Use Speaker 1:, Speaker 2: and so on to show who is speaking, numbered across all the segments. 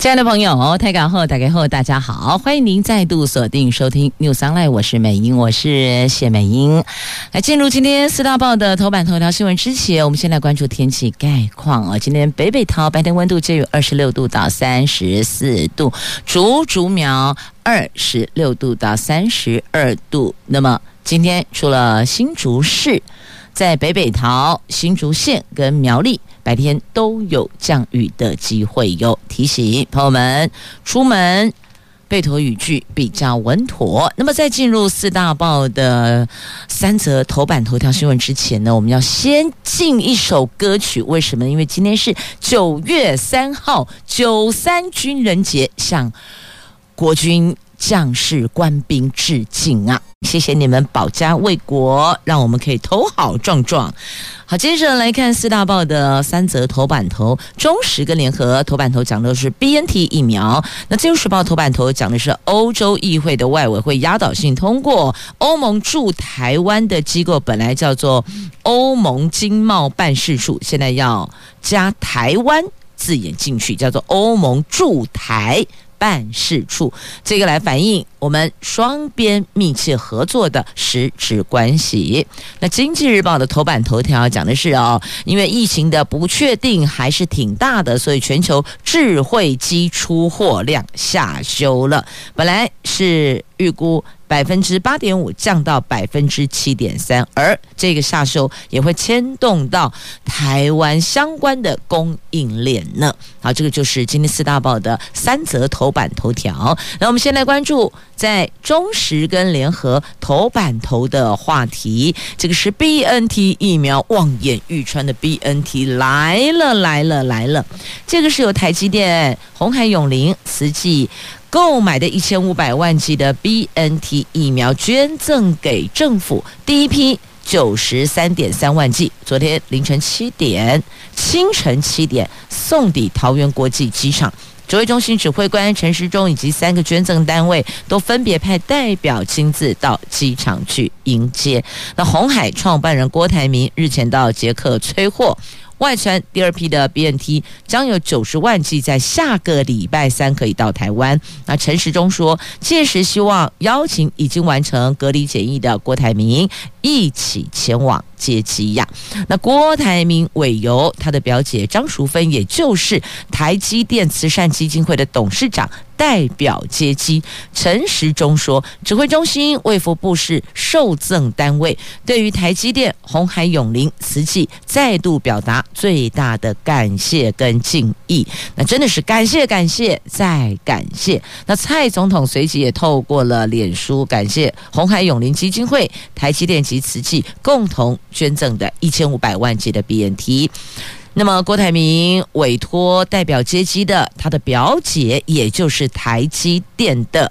Speaker 1: 亲爱的朋友，台港后打开后，大家好，欢迎您再度锁定收听 New Sunlight 我是美英，我是谢美英。来进入今天四大报的头版头条新闻之前，我们先来关注天气概况啊。今天北北桃白天温度介于二十六度到三十四度，竹竹苗二十六度到三十二度。那么今天除了新竹市，在北北桃、新竹县跟苗栗。白天都有降雨的机会哟，提醒朋友们出门备妥雨具比较稳妥。那么在进入四大报的三则头版头条新闻之前呢，我们要先进一首歌曲。为什么？因为今天是九月三号，九三军人节，向国军。将士官兵致敬啊！谢谢你们保家卫国，让我们可以头好壮壮。好，接着来看四大报的三则头版头，中时跟联合头版头讲的是 BNT 疫苗。那自由时报头版头讲的是欧洲议会的外委会压倒性通过欧盟驻台湾的机构，本来叫做欧盟经贸办事处，现在要加台湾字眼进去，叫做欧盟驻台。办事处，这个来反映我们双边密切合作的实质关系。那经济日报的头版头条讲的是哦，因为疫情的不确定还是挺大的，所以全球智慧机出货量下修了，本来是预估。百分之八点五降到百分之七点三，而这个下修也会牵动到台湾相关的供应链呢。好，这个就是今天四大报的三则头版头条。那我们先来关注在中时跟联合头版头的话题，这个是 BNT 疫苗望眼欲穿的 BNT 来了来了来了，这个是由台积电、红海永龄、慈济。购买的一千五百万剂的 BNT 疫苗捐赠给政府，第一批九十三点三万剂，昨天凌晨七点、清晨七点送抵桃园国际机场。指挥中心指挥官陈时中以及三个捐赠单位都分别派代表亲自到机场去迎接。那鸿海创办人郭台铭日前到捷克催货。外传第二批的 BNT 将有九十万剂在下个礼拜三可以到台湾。那陈时中说，届时希望邀请已经完成隔离检疫的郭台铭一起前往接机呀。那郭台铭委由他的表姐张淑芬，也就是台积电慈善基金会的董事长。代表接机，陈时中说，指挥中心卫福部是受赠单位，对于台积电、红海永龄、瓷器再度表达最大的感谢跟敬意。那真的是感谢感谢再感谢。那蔡总统随即也透过了脸书感谢红海永龄基金会、台积电及瓷器共同捐赠的一千五百万级的 BNT。那么，郭台铭委托代表接机的他的表姐，也就是台积电的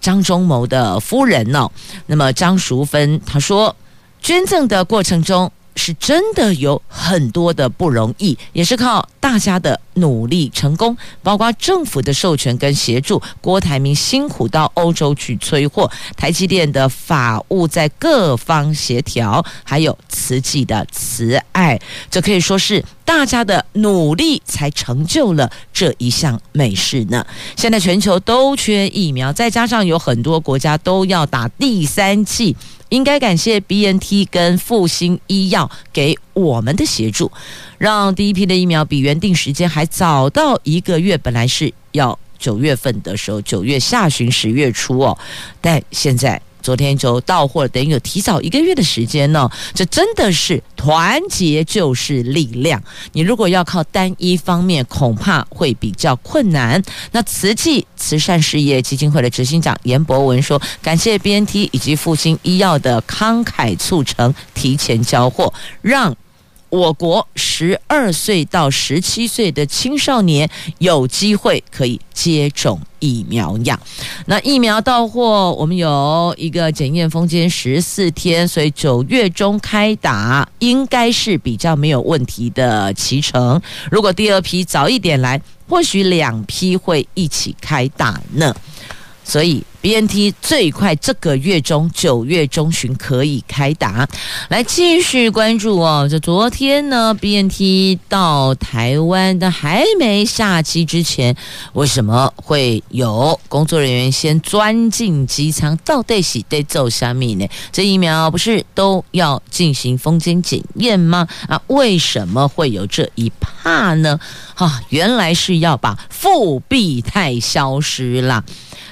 Speaker 1: 张忠谋的夫人呢、哦。那么张淑芬她说，捐赠的过程中。是真的有很多的不容易，也是靠大家的努力成功，包括政府的授权跟协助。郭台铭辛苦到欧洲去催货，台积电的法务在各方协调，还有慈济的慈爱，这可以说是大家的努力才成就了这一项美事呢。现在全球都缺疫苗，再加上有很多国家都要打第三剂。应该感谢 BNT 跟复星医药给我们的协助，让第一批的疫苗比原定时间还早到一个月。本来是要九月份的时候，九月下旬、十月初哦，但现在。昨天就到货，等于有提早一个月的时间呢。这真的是团结就是力量。你如果要靠单一方面，恐怕会比较困难。那慈济慈善事业基金会的执行长严博文说：“感谢 BNT 以及复兴医药的慷慨促成，提前交货，让我国十二岁到十七岁的青少年有机会可以接种疫苗呀。那疫苗到货，我们有一个检验封间十四天，所以九月中开打应该是比较没有问题的期程。如果第二批早一点来，或许两批会一起开打呢。所以 BNT 最快这个月中九月中旬可以开打，来继续关注哦。这昨天呢，BNT 到台湾的还没下机之前，为什么会有工作人员先钻进机舱？到底是在做什么呢？这疫苗不是都要进行封缄检验吗？啊，为什么会有这一怕呢？啊，原来是要把复必泰消失了。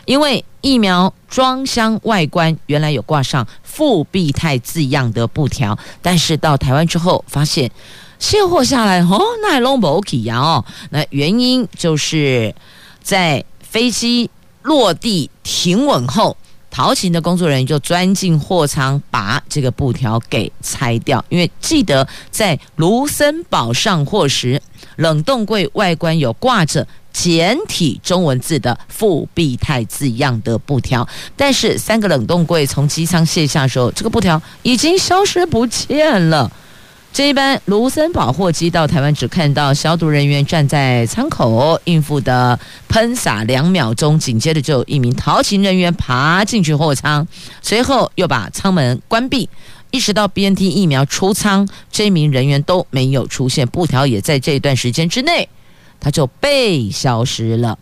Speaker 1: 因为疫苗装箱外观原来有挂上复必泰字样的布条，但是到台湾之后发现卸货下来哦，那还拢无去呀哦，那原因就是在飞机落地停稳后，陶行的工作人员就钻进货舱把这个布条给拆掉，因为记得在卢森堡上货时，冷冻柜外观有挂着。简体中文字的复必泰字样的布条，但是三个冷冻柜从机舱卸下时候，这个布条已经消失不见了。这一班卢森堡货机到台湾，只看到消毒人员站在舱口应付的喷洒两秒钟，紧接着就有一名逃勤人员爬进去货舱，随后又把舱门关闭，一直到 BNT 疫苗出舱，这名人员都没有出现，布条也在这段时间之内。它就被消失了。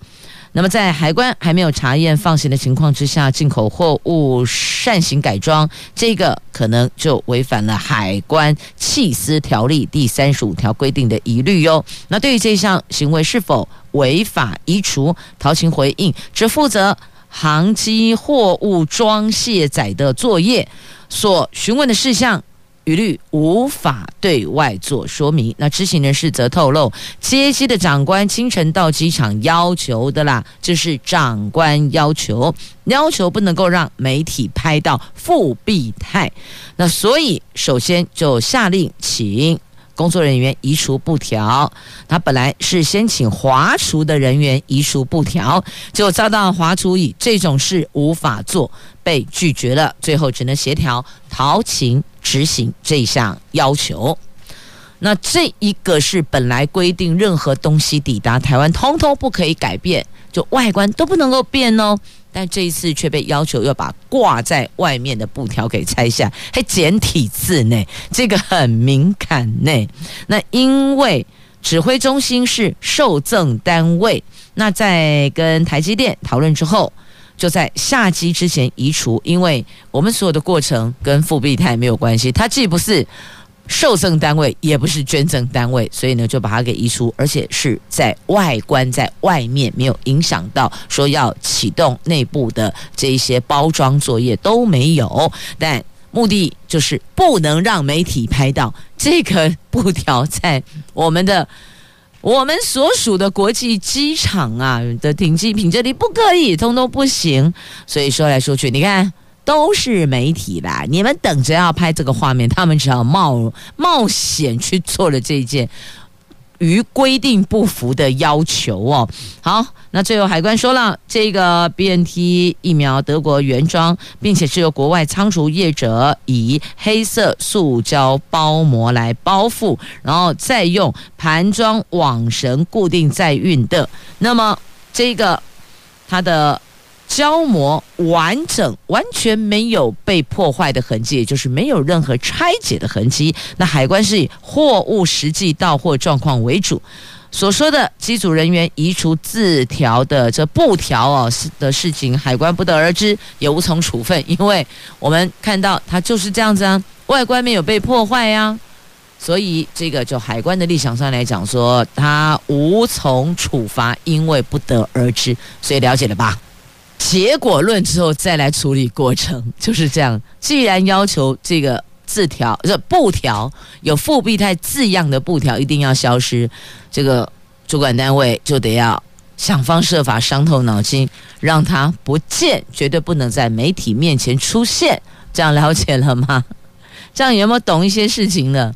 Speaker 1: 那么，在海关还没有查验放行的情况之下，进口货物擅行改装，这个可能就违反了海关弃私条例第三十五条规定的疑虑哟。那对于这项行为是否违法移除，陶勤回应只负责航机货物装卸载的作业，所询问的事项。一律无法对外做说明。那知情人士则透露，接机的长官清晨到机场要求的啦，这是长官要求，要求不能够让媒体拍到复必泰。那所以首先就下令请工作人员移除布条。他本来是先请华厨的人员移除布条，结果遭到华厨以这种事无法做，被拒绝了。最后只能协调陶勤。执行这项要求，那这一个是本来规定任何东西抵达台湾，通通不可以改变，就外观都不能够变哦。但这一次却被要求要把挂在外面的布条给拆下，还简体字呢，这个很敏感呢。那因为指挥中心是受赠单位，那在跟台积电讨论之后。就在下机之前移除，因为我们所有的过程跟复必泰没有关系，它既不是受赠单位，也不是捐赠单位，所以呢就把它给移除，而且是在外观在外面，没有影响到说要启动内部的这一些包装作业都没有，但目的就是不能让媒体拍到这个布条在我们的。我们所属的国际机场啊的停机坪这里不可以，通通不行。所以说来说去，你看都是媒体啦，你们等着要拍这个画面，他们只好冒冒险去做了这件。与规定不符的要求哦。好，那最后海关说了，这个 BNT 疫苗德国原装，并且是由国外仓储业者以黑色塑胶包膜来包覆，然后再用盘装网绳固定载运的。那么这个它的。胶膜完整，完全没有被破坏的痕迹，也就是没有任何拆解的痕迹。那海关是以货物实际到货状况为主，所说的机组人员移除字条的这布条哦的事情，海关不得而知，也无从处分，因为我们看到它就是这样子啊，外观没有被破坏呀、所以这个就海关的立场上来讲说，它无从处罚，因为不得而知，所以了解了吧？结果论之后再来处理过程，就是这样。既然要求这个字条、这布条有复必泰字样的布条一定要消失，这个主管单位就得要想方设法、伤透脑筋，让它不见，绝对不能在媒体面前出现。这样了解了吗？这样有没有懂一些事情呢？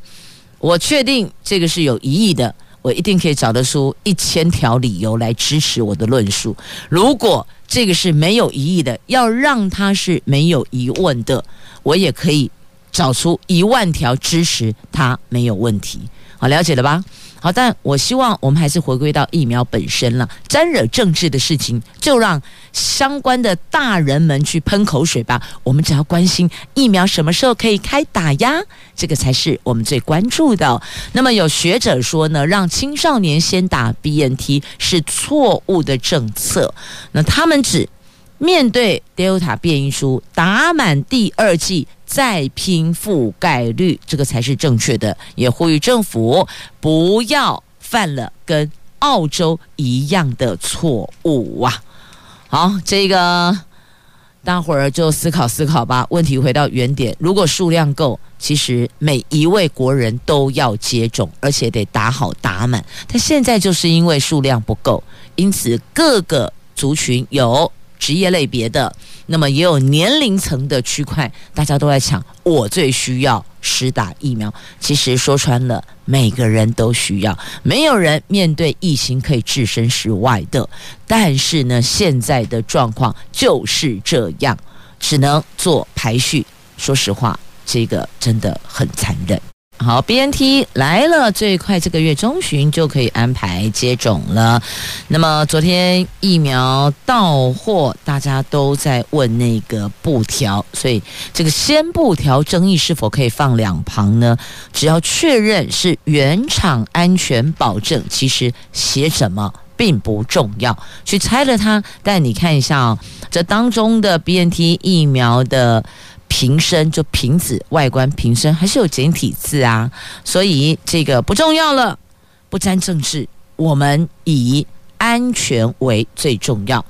Speaker 1: 我确定这个是有疑义的，我一定可以找得出一千条理由来支持我的论述。如果这个是没有疑义的，要让它是没有疑问的，我也可以找出一万条支持它没有问题。好，了解了吧？好，但我希望我们还是回归到疫苗本身了。沾惹政治的事情，就让相关的大人们去喷口水吧。我们只要关心疫苗什么时候可以开打呀，这个才是我们最关注的。那么有学者说呢，让青少年先打 BNT 是错误的政策。那他们指面对 Delta 变异株，打满第二剂。再拼覆盖率，这个才是正确的。也呼吁政府不要犯了跟澳洲一样的错误啊！好，这个大伙儿就思考思考吧。问题回到原点：如果数量够，其实每一位国人都要接种，而且得打好打满。但现在就是因为数量不够，因此各个族群有。职业类别的，那么也有年龄层的区块，大家都在抢。我最需要施打疫苗。其实说穿了，每个人都需要，没有人面对疫情可以置身事外的。但是呢，现在的状况就是这样，只能做排序。说实话，这个真的很残忍。好，BNT 来了，最快这个月中旬就可以安排接种了。那么昨天疫苗到货，大家都在问那个布条，所以这个先布条争议是否可以放两旁呢？只要确认是原厂安全保证，其实写什么并不重要，去拆了它。但你看一下哦，这当中的 BNT 疫苗的。瓶身就瓶子外观瓶身还是有简体字啊，所以这个不重要了，不沾政治，我们以安全为最重要，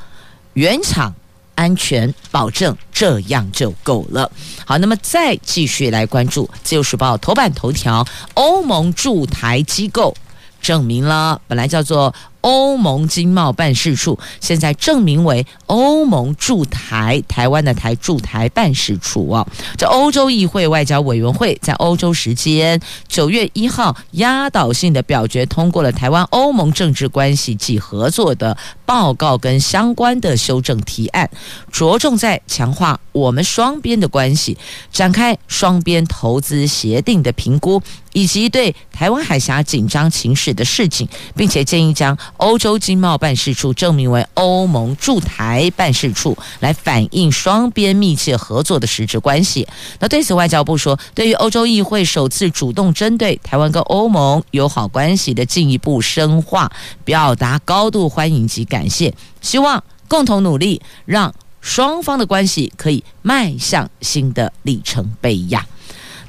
Speaker 1: 原厂安全保证这样就够了。好，那么再继续来关注《自由时报》头版头条，欧盟驻台机构证明了，本来叫做。欧盟经贸办事处现在正名为欧盟驻台台湾的台驻台办事处啊。这欧洲议会外交委员会在欧洲时间九月一号压倒性的表决通过了台湾欧盟政治关系及合作的报告跟相关的修正提案，着重在强化我们双边的关系，展开双边投资协定的评估，以及对台湾海峡紧张情势的示警，并且建议将。欧洲经贸办事处正名为欧盟驻台办事处，来反映双边密切合作的实质关系。那对此，外交部说，对于欧洲议会首次主动针对台湾跟欧盟友好关系的进一步深化，表达高度欢迎及感谢，希望共同努力，让双方的关系可以迈向新的里程碑呀。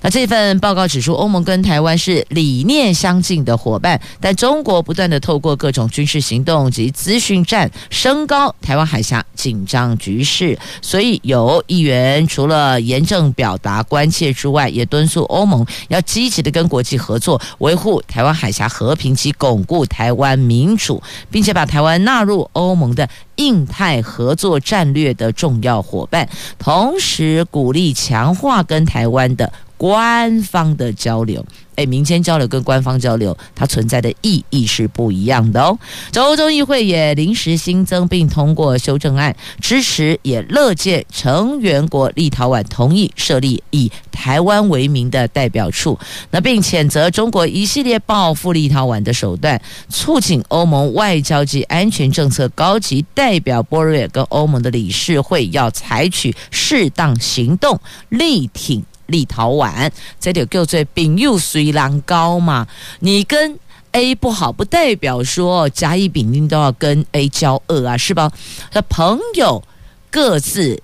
Speaker 1: 那这份报告指出，欧盟跟台湾是理念相近的伙伴，但中国不断地透过各种军事行动及资讯战，升高台湾海峡紧张局势。所以有议员除了严正表达关切之外，也敦促欧盟要积极地跟国际合作，维护台湾海峡和平及巩固台湾民主，并且把台湾纳入欧盟的印太合作战略的重要伙伴，同时鼓励强化跟台湾的。官方的交流，诶，民间交流跟官方交流，它存在的意义是不一样的哦。这欧洲议会也临时新增并通过修正案，支持也乐见成员国立陶宛同意设立以台湾为名的代表处，那并谴责中国一系列报复立陶宛的手段，促请欧盟外交及安全政策高级代表波瑞尔跟欧盟的理事会要采取适当行动，力挺。立陶宛，这里叫做朋友虽然高嘛，你跟 A 不好，不代表说甲乙丙丁都要跟 A 交恶啊，是吧？那朋友各自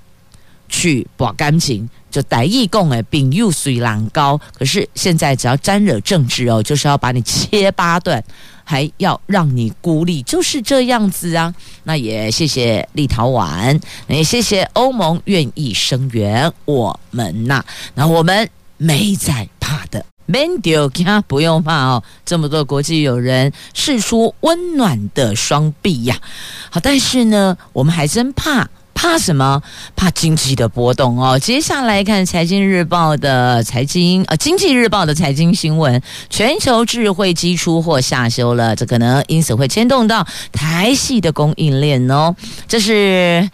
Speaker 1: 去把感情，就台语讲诶，朋友虽然高，可是现在只要沾惹政治哦，就是要把你切八段。还要让你孤立，就是这样子啊！那也谢谢立陶宛，也谢谢欧盟愿意声援我们呐、那我们没在怕的，免丢惊，不用怕哦。这么多国际友人释出温暖的双臂呀、好，但是呢，我们还真怕怕什么？怕经济的波动哦。接下来看《财经日报》的财经，呃，《经济日报》的财经新闻，全球智慧机出货下修了，这可能因此会牵动到台系的供应链哦。这是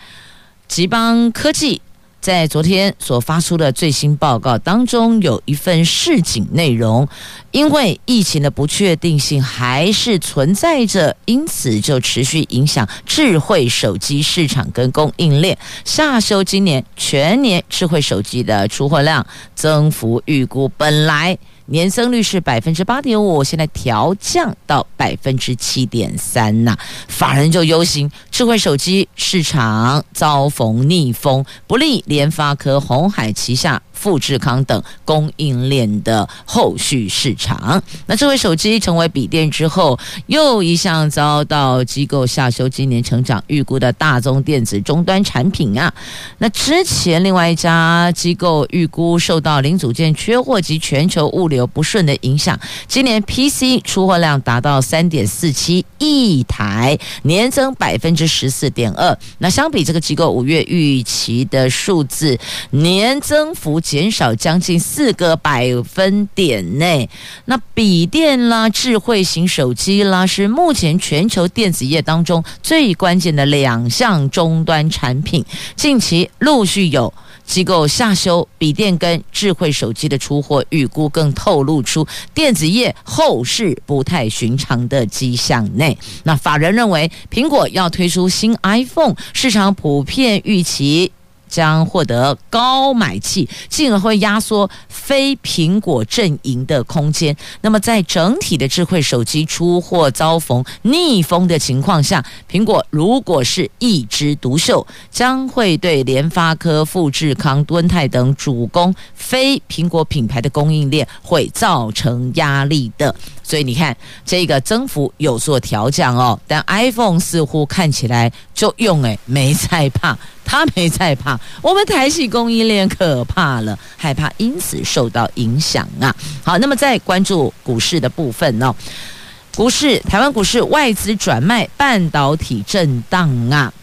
Speaker 1: 吉邦科技。在昨天所发出的最新报告当中，有一份市井内容，因为疫情的不确定性还是存在着，因此就持续影响智慧手机市场跟供应链，下修今年全年智慧手机的出货量增幅预估，本来。年增率是百分之八点五，现在调降到百分之七点三呐。法人就忧心，智慧手机市场遭逢逆风，不利联发科、鸿海旗下。富士康等供应链的后续市场，那智慧手机成为笔电之后，又一项遭到机构下修今年成长预估的大宗电子终端产品啊。那之前另外一家机构预估受到零组件缺货及全球物流不顺的影响，今年 PC 出货量达到三点四七亿台，年增百分之十四点二。那相比这个机构五月预期的数字，年增幅。减少将近四个百分点内，那笔电啦、智慧型手机啦，是目前全球电子业当中最关键的两项终端产品。近期陆续有机构下修笔电跟智慧手机的出货预估，更透露出电子业后市不太寻常的迹象内。那法人认为，苹果要推出新 iPhone，市场普遍预期。将获得高买气，进而会压缩非苹果阵营的空间。那么，在整体的智慧手机出货遭逢逆风的情况下，苹果如果是一枝独秀，将会对联发科、富士康、敦泰等主攻非苹果品牌的供应链会造成压力的。所以你看，这个增幅有所调降哦，但 iPhone 似乎看起来就用诶，没在怕。他没在怕，我们台系供应链可怕了，害怕因此受到影响啊。好，那么再关注股市的部分哦，股市台湾股市外资转卖，半导体震荡啊。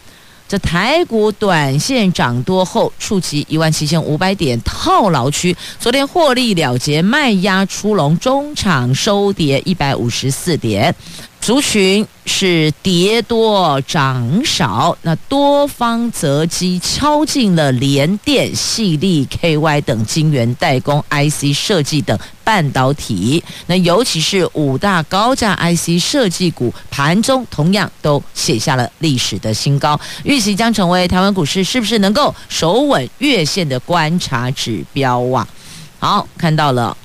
Speaker 1: 这台股短线涨多后触及一万七千五百点套牢区，昨天获利了结，卖压出笼，中场收跌一百五十四点。族群是跌多涨少，那多方择机敲进了联电、矽力、KY 等晶圆代工、IC 设计等半导体。那尤其是五大高价 IC 设计股，盘中同样都写下了历史的新高，预期将成为台湾股市是不是能够守稳月线的观察指标啊？好，看到了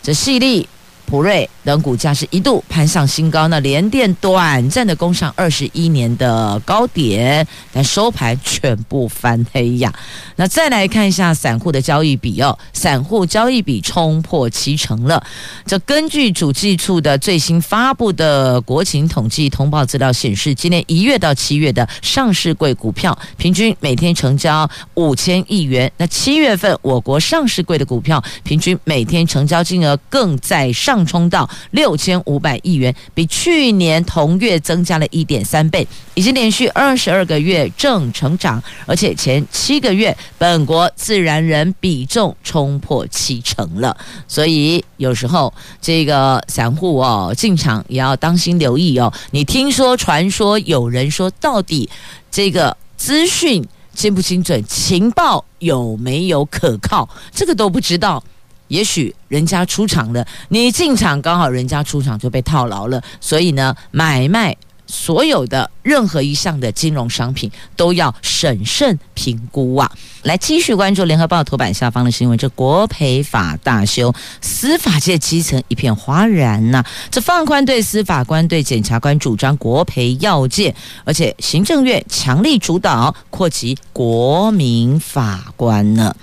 Speaker 1: 这矽力。普瑞等股价是一度攀上新高，那联电短暂的攻上二十一年的高点，但收盘全部翻黑呀。那再来看一下散户的交易比哦，散户交易比冲破七成了。这根据主计处的最新发布的国情统计通报资料显示，今年一月到七月的上市柜股票平均每天成交五千亿元，那七月份我国上市柜的股票平均每天成交金额更在上。冲到六千五百亿元，比去年同月增加了一点三倍，已经连续二十二个月正成长，而且前七个月本国自然人比重冲破七成了。所以有时候这个散户哦进场也要当心留意哦。你听说传说有人说，到底这个资讯精不精准，情报有没有可靠，这个都不知道。也许人家出场了，你进场刚好人家出场就被套牢了，所以呢，买卖所有的任何一项的金融商品都要审慎评估啊！来继续关注联合报头版下方的新闻，这国赔法大修，司法界基层一片哗然呐、这放宽对司法官、对检察官主张国赔要件，而且行政院强力主导扩及国民法官呢。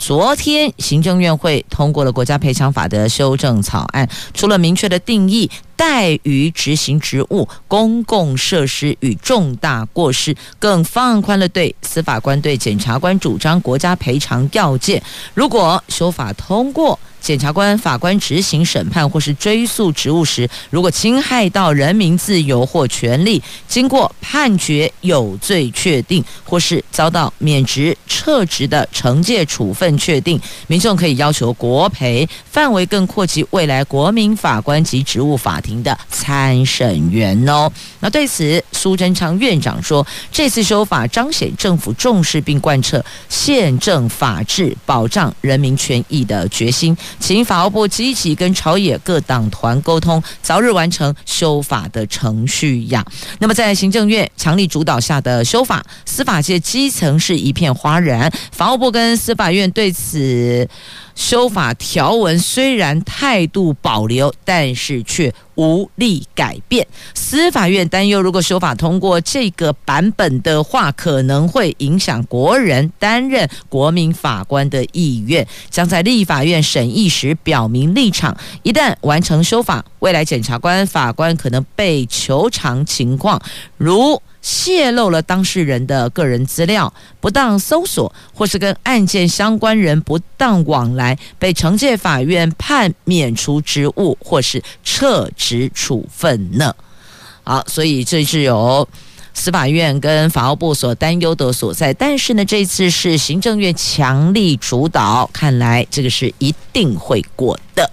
Speaker 1: 昨天，行政院会通过了国家赔偿法的修正草案，除了明确的定义怠于执行职务、公共设施与重大过失，更放宽了对司法官对检察官主张国家赔偿要件。如果修法通过，检察官、法官执行审判或是追诉职务时，如果侵害到人民自由或权利，经过判决有罪确定，或是遭到免职、撤职的惩戒处分确定，民众可以要求国赔，范围更扩及未来国民法官及职务法庭庭的参审员哦。那对此，苏贞昌院长说，这次修法彰显政府重视并贯彻宪政法治、保障人民权益的决心。请法务部积极跟朝野各党团沟通，早日完成修法的程序呀。那么，在行政院强力主导下的修法，司法界基层是一片哗然。法务部跟司法院对此。修法条文虽然态度保留，但是却无力改变。司法院担忧，如果修法通过这个版本的话，可能会影响国人担任国民法官的意愿，将在立法院审议时表明立场。一旦完成修法，未来检察官、法官可能被求偿情况，如。泄露了当事人的个人资料，不当搜索，或是跟案件相关人不当往来，被惩戒法院判免除职务或是撤职处分呢？好，所以这是有。司法院跟法务部所担忧的所在，但是呢，这次是行政院强力主导，看来这个是一定会过的。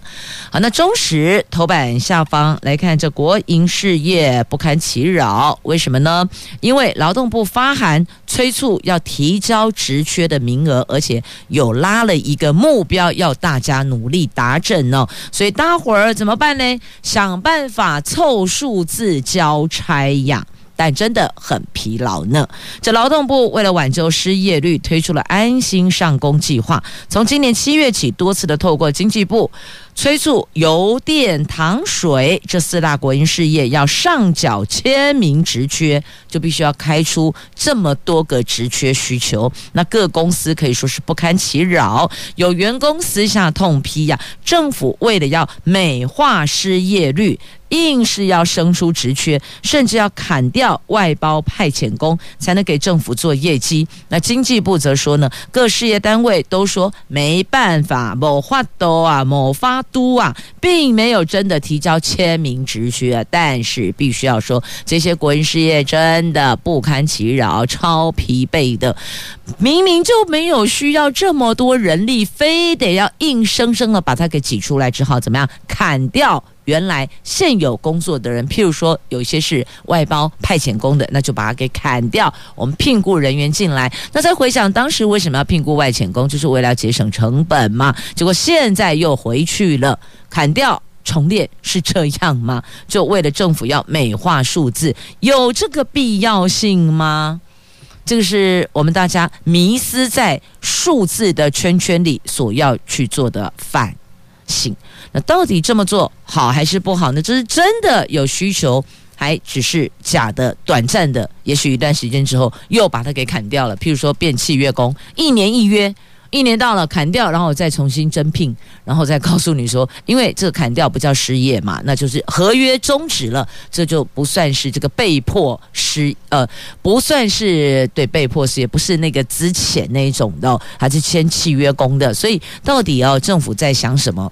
Speaker 1: 好，那中时头版下方来看，这国营事业不堪其扰，为什么呢？因为劳动部发函催促要提交职缺的名额，而且有拉了一个目标，要大家努力达成哦。所以大伙儿怎么办呢？想办法凑数字交差呀。但真的很疲劳呢。这劳动部为了挽救失业率，推出了安心上工计划。从今年七月起，多次的透过经济部催促油电糖水这四大国营事业要上缴签名职缺，就必须要开出这么多个职缺需求。那各公司可以说是不堪其扰，有员工私下痛批呀，政府为了要美化失业率。硬是要生出职缺，甚至要砍掉外包派遣工，才能给政府做业绩。那经济部则说呢，各事业单位都说没办法，某发都啊，某发都啊，并没有真的提交签名职缺啊。但是必须要说，这些国营事业真的不堪其扰，超疲惫的。明明就没有需要这么多人力，非得要硬生生的把它给挤出来，只好怎么样砍掉。原来现有工作的人，譬如说有一些是外包派遣工的，那就把它给砍掉。我们聘雇人员进来，那再回想当时为什么要聘雇外遣工，就是为了节省成本嘛。结果现在又回去了，砍掉重练是这样吗？就为了政府要美化数字，有这个必要性吗？这个是我们大家迷思在数字的圈圈里所要去做的反省。那到底这么做好还是不好呢？这是真的有需求，还只是假的、短暂的？也许一段时间之后又把它给砍掉了。譬如说变契约工，一年一约，一年到了砍掉，然后再重新征聘，然后再告诉你说，因为这砍掉不叫失业嘛，那就是合约终止了，这就不算是这个被迫失，呃，不算是对被迫失业，不是那个之前那一种的，还是签契约工的。所以到底哦，政府在想什么？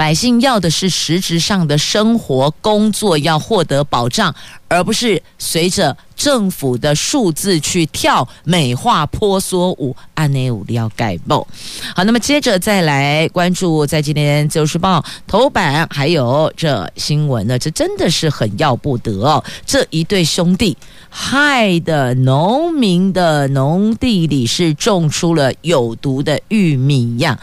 Speaker 1: 百姓要的是实质上的生活工作要获得保障，而不是随着政府的数字去跳美化婆娑舞。按呢五要盖报。好，那么接着再来关注在今天《自由时报》头版，还有这新闻呢，这真的是很要不得哦。这一对兄弟害的农民的农地里是种出了有毒的玉米呀，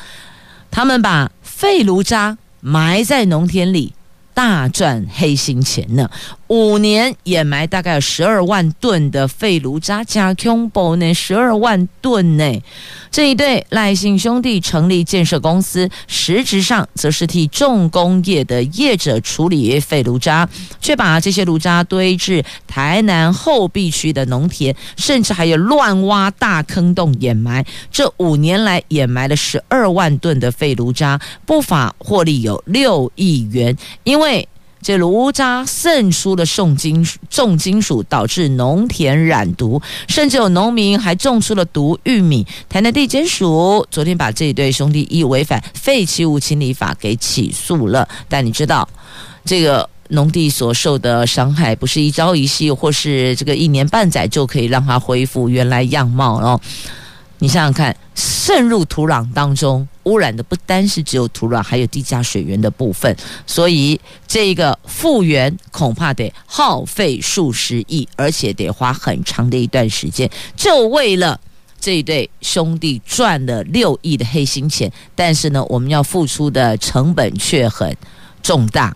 Speaker 1: 他们把废炉渣。埋在农田里，大赚黑心钱呢。五年掩埋大概有十二万吨的废炉渣，加恐怖呢，十二万吨呢。这一对赖姓兄弟成立建设公司，实质上则是替重工业的业者处理废炉渣，却把这些炉渣堆至台南后壁区的农田，甚至还有乱挖大坑洞掩埋。这五年来掩埋了十二万吨的废炉渣，不法获利有六亿元，因为。这炉渣渗出了重金属，重金属导致农田染毒，甚至有农民还种出了毒玉米。台南地检署昨天把这一对兄弟以违反废弃物清理法给起诉了。但你知道，这个农地所受的伤害不是一朝一夕，或是这个一年半载就可以让它恢复原来样貌哦。你想想看，渗入土壤当中，污染的不单是只有土壤，还有地下水源的部分。所以这个复原恐怕得耗费数十亿，而且得花很长的一段时间，就为了这一对兄弟赚了六亿的黑心钱。但是呢，我们要付出的成本却很重大。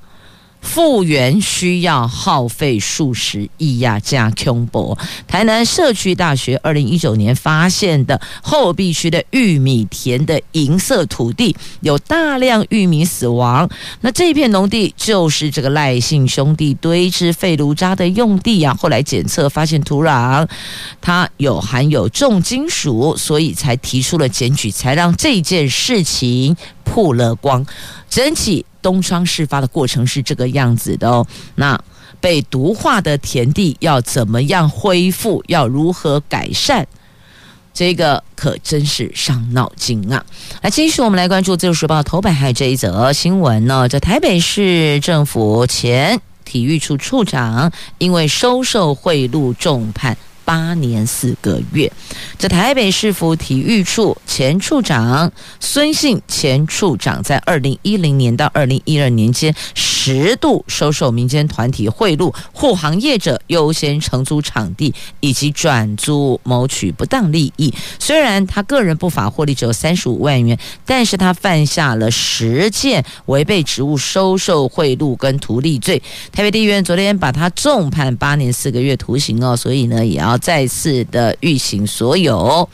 Speaker 1: 复原需要耗费数十亿呀，加恐怖。台南社区大学二零一九年发现的后壁区的玉米田的银色土地有大量玉米死亡，那这片农地就是这个赖姓兄弟堆置废炉渣的用地呀。后来检测发现土壤它有含有重金属，所以才提出了检举，才让这件事情曝了光。整体。东窗事发的过程是这个样子的哦，那被毒化的田地要怎么样恢复？要如何改善？这个可真是伤脑筋啊！来，继续我们来关注《自由时报》头版还有这一则新闻呢。这台北市政府前体育处处长因为收受贿赂重判。八年四个月，这台北市府体育处前处长孙姓前处长，在二零一零年到二零一二年间，十度收受民间团体贿赂，护航业者优先承租场地以及转租，谋取不当利益。虽然他个人不法获利只有三十五万元，但是他犯下了十件违背职务收受贿赂跟图利罪。台北地院昨天把他重判八年四个月徒刑哦，所以呢，也要。再次的预请所有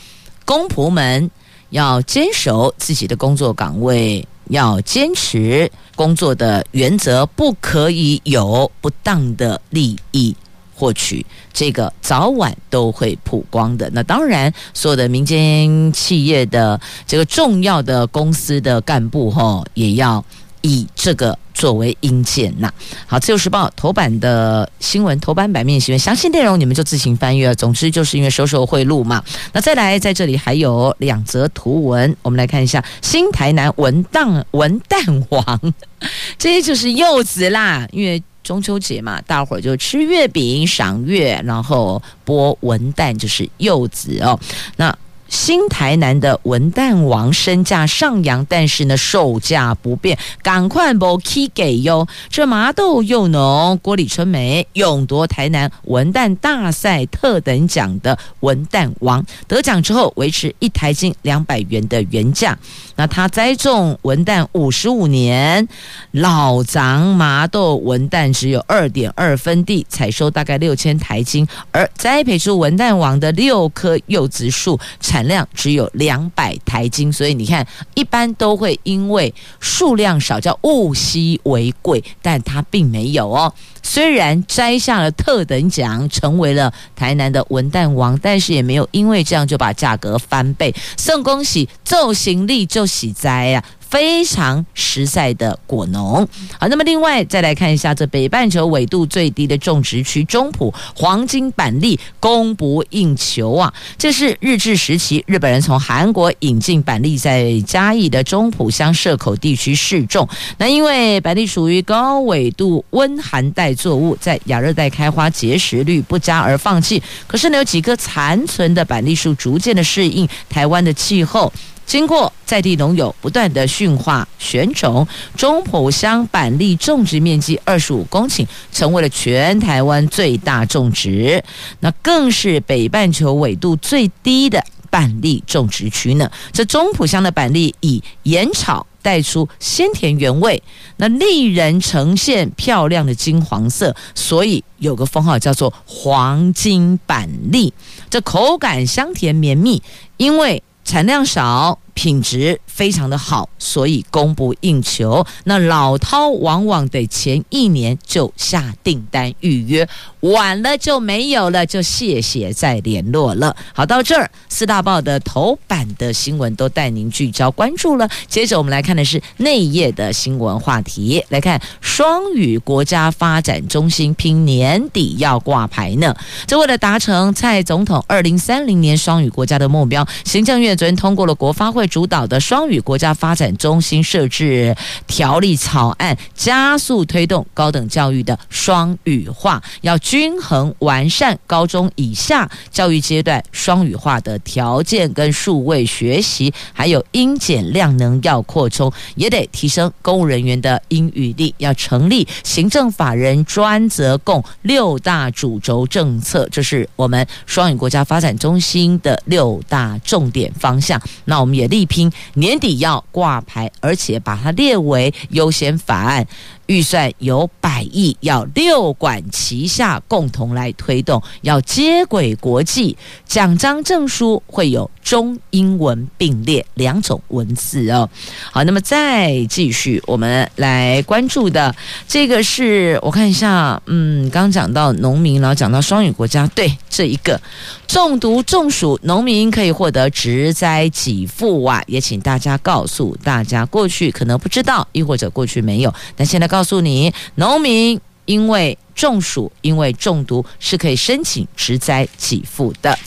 Speaker 1: 公仆们要坚守自己的工作岗位，要坚持工作的原则，不可以有不当的利益获取，这个早晚都会曝光的。那当然，所有的民间企业的这个重要的公司的干部哈，也要。以这个作为引荐呐。好，《自由时报》头版的新闻，头版版面新闻，详细内容你们就自行翻阅。总之就是因为收受贿赂嘛。那再来，在这里还有两则图文，我们来看一下：新台南文旦文旦王，这些就是柚子啦。因为中秋节嘛，大伙儿就吃月饼、赏月，然后剥文旦，就是柚子哦。那新台南的文旦王身价上扬，但是呢，售价不变，赶快不起给哟。这麻豆柚农郭李春梅勇夺台南文旦大赛特等奖的文旦王，得奖之后维持一台斤两百元的原价。那他栽种文旦五十五年，老长麻豆文旦只有二点二分地，采收大概六千台斤，而栽培出文旦王的六棵柚子树产产量只有两百台斤，所以你看，一般都会因为数量少叫物稀为贵，但它并没有哦。虽然摘下了特等奖，成为了台南的文旦王，但是也没有因为这样就把价格翻倍。送恭喜，奏行李就喜栽呀！非常实在的果农。好，那么另外再来看一下这北半球纬度最低的种植区中埔黄金板栗供不应求啊！这是日治时期日本人从韩国引进板栗，在嘉义的中埔乡社口地区试种。那因为板栗属于高纬度温寒带作物，在亚热带开花结实率不佳而放弃。可是呢，有几棵残存的板栗树逐渐的适应台湾的气候。经过在地农友不断的驯化选种，中埔乡板栗种植面积二十五公顷，成为了全台湾最大种植，那更是北半球纬度最低的板栗种植区呢。这中埔乡的板栗以盐草带出鲜甜原味，那栗仁呈现漂亮的金黄色，所以有个封号叫做黄金板栗。这口感香甜绵密，因为产量少。品质非常的好，所以供不应求。那老饕往往得前一年就下订单预约，晚了就没有了，就谢谢再联络了。好，到这儿四大报的头版的新闻都带您聚焦关注了。接着我们来看的是内页的新闻话题，来看双语国家发展中心拼年底要挂牌呢。这为了达成蔡总统二零三零年双语国家的目标，行政院昨天通过了国发会。主导的双语国家发展中心设置条例草案，加速推动高等教育的双语化，要均衡完善高中以下教育阶段双语化的条件跟数位学习，还有英检量能要扩充，也得提升公务人员的英语力，要成立行政法人专责共六大主轴政策，这是我们双语国家发展中心的六大重点方向。那我们也立。力拼年底要挂牌，而且把它列为优先法案。预算有百亿，要六管齐下，共同来推动，要接轨国际。奖章证书会有中英文并列两种文字哦。好，那么再继续，我们来关注的这个是我看一下，嗯，刚讲到农民，然后讲到双语国家，对，这一个中毒中暑，农民可以获得职灾给付啊。也请大家告诉大家，过去可能不知道，亦或者过去没有，但现在告。告诉你，农民因为中暑、因为中毒是可以申请职灾给付的。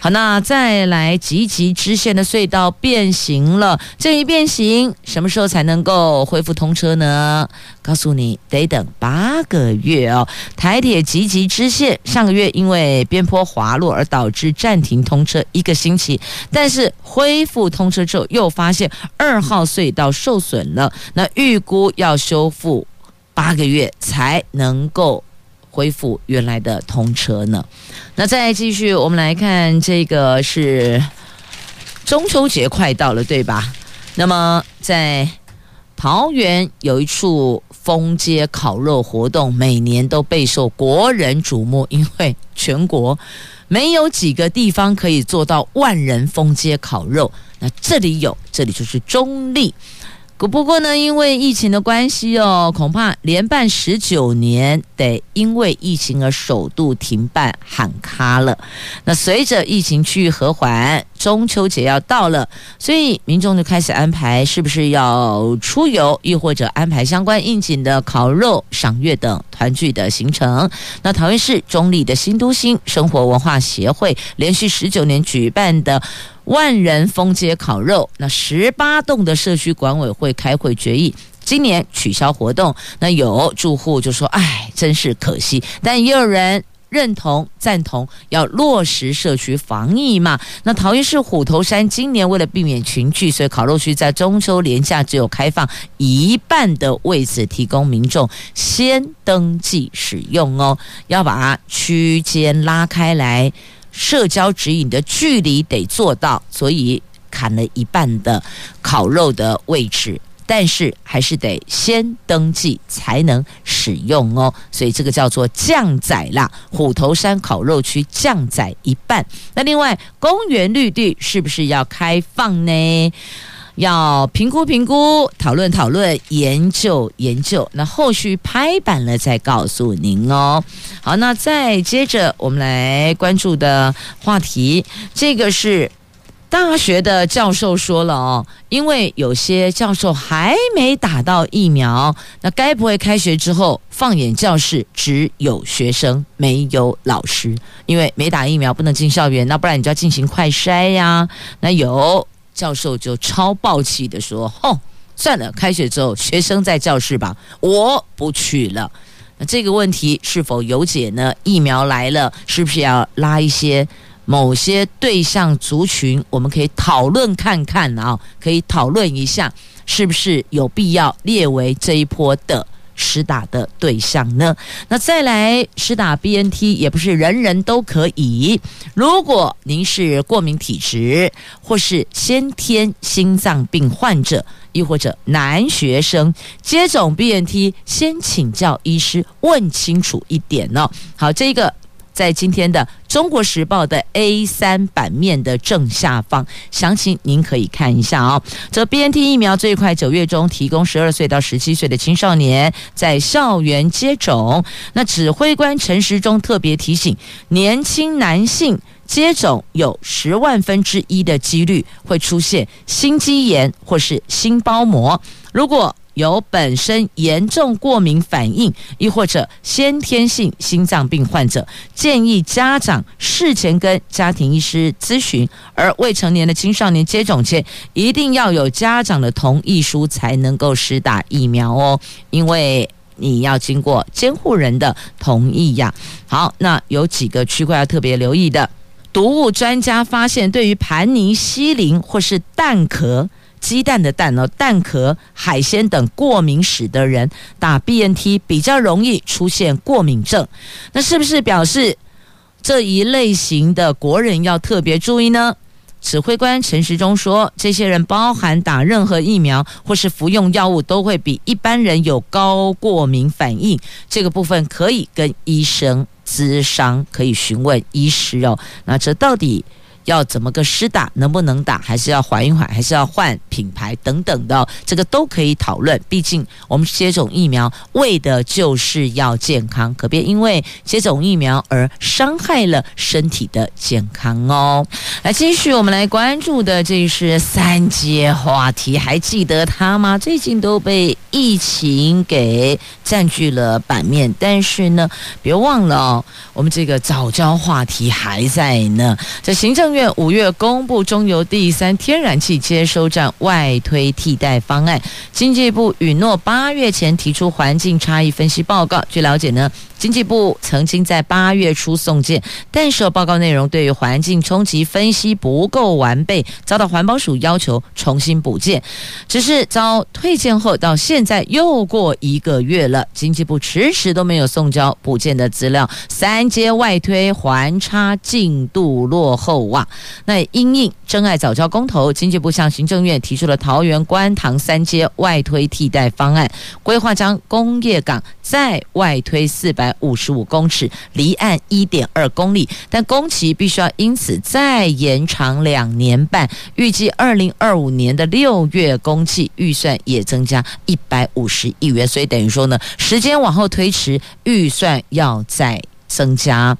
Speaker 1: 好，那再来，吉吉支线的隧道变形了，这一变形，什么时候才能够恢复通车呢？告诉你，得等八个月哦。台铁吉吉支线上个月因为边坡滑落而导致暂停通车一个星期，但是恢复通车之后，又发现二号隧道受损了，那预估要修复。八个月才能够恢复原来的通车呢。那再继续，我们来看这个是中秋节快到了，对吧？那么在桃园有一处封街烤肉活动，每年都备受国人瞩目，因为全国没有几个地方可以做到万人封街烤肉。那这里有，这里就是中坜。不过呢，因为疫情的关系哦，恐怕连办十九年得因为疫情而首度停办喊卡了。那随着疫情趋于和缓，中秋节要到了，所以民众就开始安排是不是要出游，亦或者安排相关应景的烤肉、赏月等团聚的行程。那桃园市中坜的新都心生活文化协会连续十九年举办的。万人封街烤肉，那十八栋的社区管委会开会决议，今年取消活动。那有住户就说：“哎，真是可惜。”但也有人认同赞同，要落实社区防疫嘛。那桃园市虎头山今年为了避免群聚，所以烤肉区在中秋连假只有开放一半的位置，提供民众先登记使用哦，要把区间拉开来。社交指引的距离得做到，所以砍了一半的烤肉的位置，但是还是得先登记才能使用哦。所以这个叫做降载啦，虎头山烤肉区降载一半。那另外，公园绿地是不是要开放呢？要评估评估，讨论讨论，研究研究，那后续拍板了再告诉您哦。好，那再接着我们来关注的话题，这个是大学的教授说了哦，因为有些教授还没打到疫苗，那该不会开学之后放眼教室只有学生没有老师？因为没打疫苗不能进校园，那不然你就要进行快筛呀。那有。教授就超爆气的说：“哦，算了，开学之后学生在教室吧，我不去了。那这个问题是否有解呢？疫苗来了，是不是要拉一些某些对象族群？我们可以讨论看看啊，可以讨论一下，是不是有必要列为这一波的。”施打的对象呢？那再来施打 BNT 也不是人人都可以。如果您是过敏体质，或是先天心脏病患者，亦或者男学生接种 BNT，先请教医师问清楚一点哦。好，这个在今天的《中国时报》的 A 三版面的正下方，详情您可以看一下哦。这 BNT 疫苗最快九月中提供十二岁到十七岁的青少年在校园接种。那指挥官陈时中特别提醒，年轻男性接种有十万分之一的几率会出现心肌炎或是心包膜。如果有本身严重过敏反应，亦或者先天性心脏病患者，建议家长事前跟家庭医师咨询。而未成年的青少年接种前，一定要有家长的同意书才能够施打疫苗哦，因为你要经过监护人的同意呀。好，那有几个区块要特别留意的，毒物专家发现，对于盘尼西林或是蛋壳。鸡蛋的蛋哦，蛋壳、海鲜等过敏史的人打 BNT 比较容易出现过敏症，那是不是表示这一类型的国人要特别注意呢？指挥官陈时中说，这些人包含打任何疫苗或是服用药物，都会比一般人有高过敏反应。这个部分可以跟医生咨商，可以询问医师哦。那这到底？要怎么个施打，能不能打，还是要缓一缓，还是要换品牌等等的，这个都可以讨论。毕竟我们接种疫苗为的就是要健康，可别因为接种疫苗而伤害了身体的健康哦。来，继续我们来关注的，这是三阶话题，还记得他吗？最近都被疫情给占据了版面，但是呢，别忘了哦，我们这个早教话题还在呢。这行政院五月公布中油第三天然气接收站外推替代方案，经济部允诺八月前提出环境差异分析报告。据了解呢，经济部曾经在八月初送件，但是报告内容对于环境冲击分析不够完备，遭到环保署要求重新补件。只是遭退件后，到现在又过一个月了，经济部迟迟都没有送交补件的资料，三阶外推环差进度落后啊那因应珍爱早教公投，经济部向行政院提出了桃园观塘三街外推替代方案，规划将工业港再外推四百五十五公尺，离岸一点二公里，但工期必须要因此再延长两年半，预计二零二五年的六月工期预算也增加一百五十亿元，所以等于说呢，时间往后推迟，预算要再增加。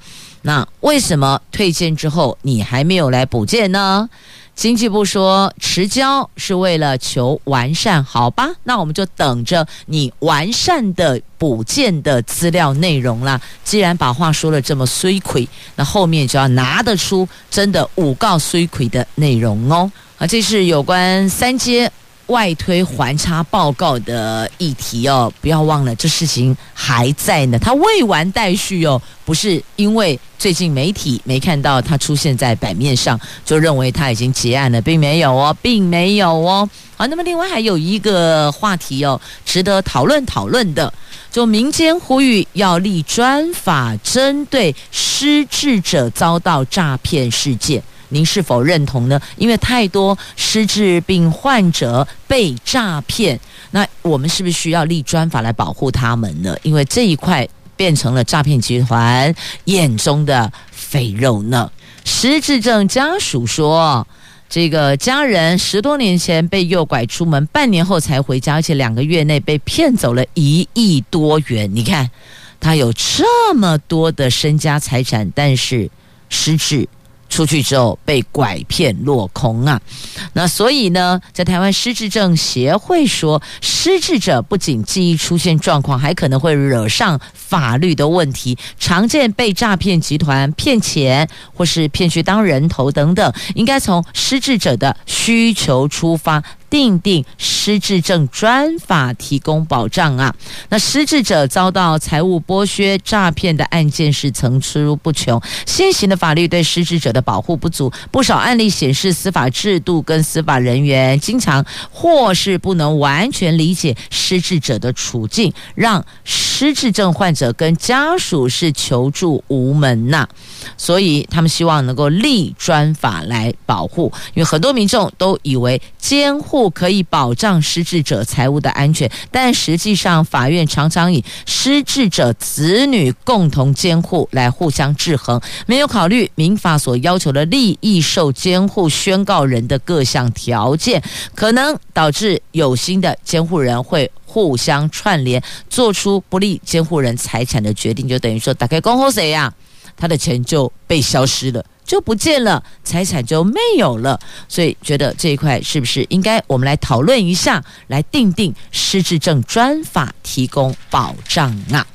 Speaker 1: 那为什么退件之后你还没有来补件呢？经济部说迟交是为了求完善，好吧？那我们就等着你完善的补件的资料内容啦。既然把话说了这么水亏，那后面就要拿得出真的五告水亏的内容哦。啊，这是有关三阶。外推还差报告的议题哦，不要忘了，这事情还在呢，它未完待续哦。不是因为最近媒体没看到它出现在版面上，就认为它已经结案了，并没有哦，并没有哦。好，那么另外还有一个话题哦，值得讨论讨论的，就民间呼吁要立专法，针对失智者遭到诈骗事件。您是否认同呢？因为太多失智病患者被诈骗，那我们是不是需要立专法来保护他们呢？因为这一块变成了诈骗集团眼中的肥肉呢。失智症家属说，这个家人十多年前被诱拐出门，半年后才回家，而且两个月内被骗走了一亿多元。你看，他有这么多的身家财产，但是失智。出去之后被拐骗落空啊！那所以呢，在台湾失智症协会说，失智者不仅记忆出现状况，还可能会惹上法律的问题。常见被诈骗集团骗钱，或是骗去当人头等等，应该从失智者的需求出发。订定失智症专法，提供保障啊！那失智者遭到财务剥削、诈骗的案件是层出不穷。现行的法律对失智者的保护不足，不少案例显示，司法制度跟司法人员经常或是不能完全理解失智者的处境，让失智症患者跟家属是求助无门呐，所以他们希望能够立专法来保护，因为很多民众都以为监护可以保障失智者财物的安全，但实际上法院常常以失智者子女共同监护来互相制衡，没有考虑民法所要求的利益受监护宣告人的各项条件，可能导致有心的监护人会互相串联，做出不利监护人财产的决定，就等于说打开公后谁呀，他的钱就被消失了，就不见了，财产就没有了。所以觉得这一块是不是应该我们来讨论一下，来定定失智症专法，提供保障啊？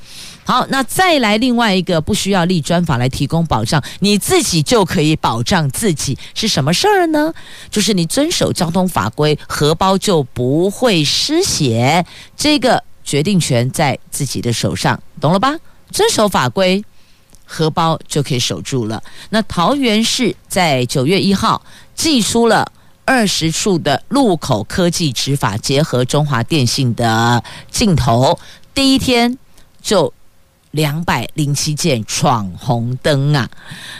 Speaker 1: 好，那再来另外一个不需要立专法来提供保障，你自己就可以保障自己是什么事儿呢？就是你遵守交通法规，荷包就不会失血。这个决定权在自己的手上，懂了吧？遵守法规，荷包就可以守住了。那桃园市在九月一号祭出了二十处的路口科技执法，结合中华电信的镜头，第一天就。两百零七件闯红灯啊！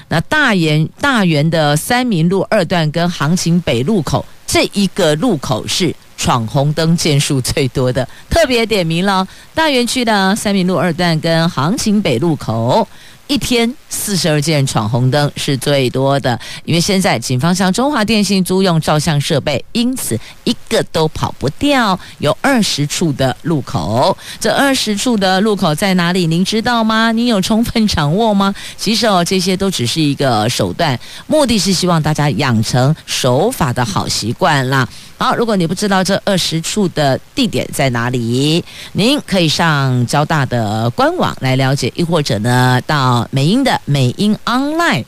Speaker 1: 那大园大园的三民路二段跟杭勤北路口这一个路口是闯红灯件数最多的，特别点名了大园区的三民路二段跟杭勤北路口。一天四十二件闯红灯是最多的，因为现在警方向中华电信租用照相设备，因此一个都跑不掉。有二十处的路口，这二十处的路口在哪里？您知道吗？您有充分掌握吗？其实哦，这些都只是一个手段，目的是希望大家养成守法的好习惯啦。好，如果你不知道这二十处的地点在哪里，您可以上交大的官网来了解，亦或者呢到美英的美英 Online，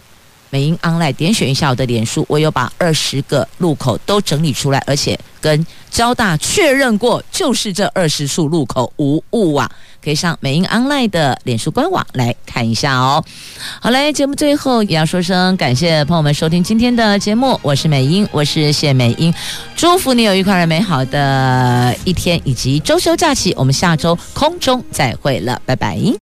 Speaker 1: 美英 Online 点选一下我的脸书，我有把二十个路口都整理出来，而且跟交大确认过，就是这二十处路口无误啊。可以上美英 Online 的脸书官网来看一下哦。好嘞，节目最后也要说声感谢朋友们收听今天的节目，我是美英，我是谢美英，祝福你有愉快而美好的一天以及周休假期，我们下周空中再会了，拜拜。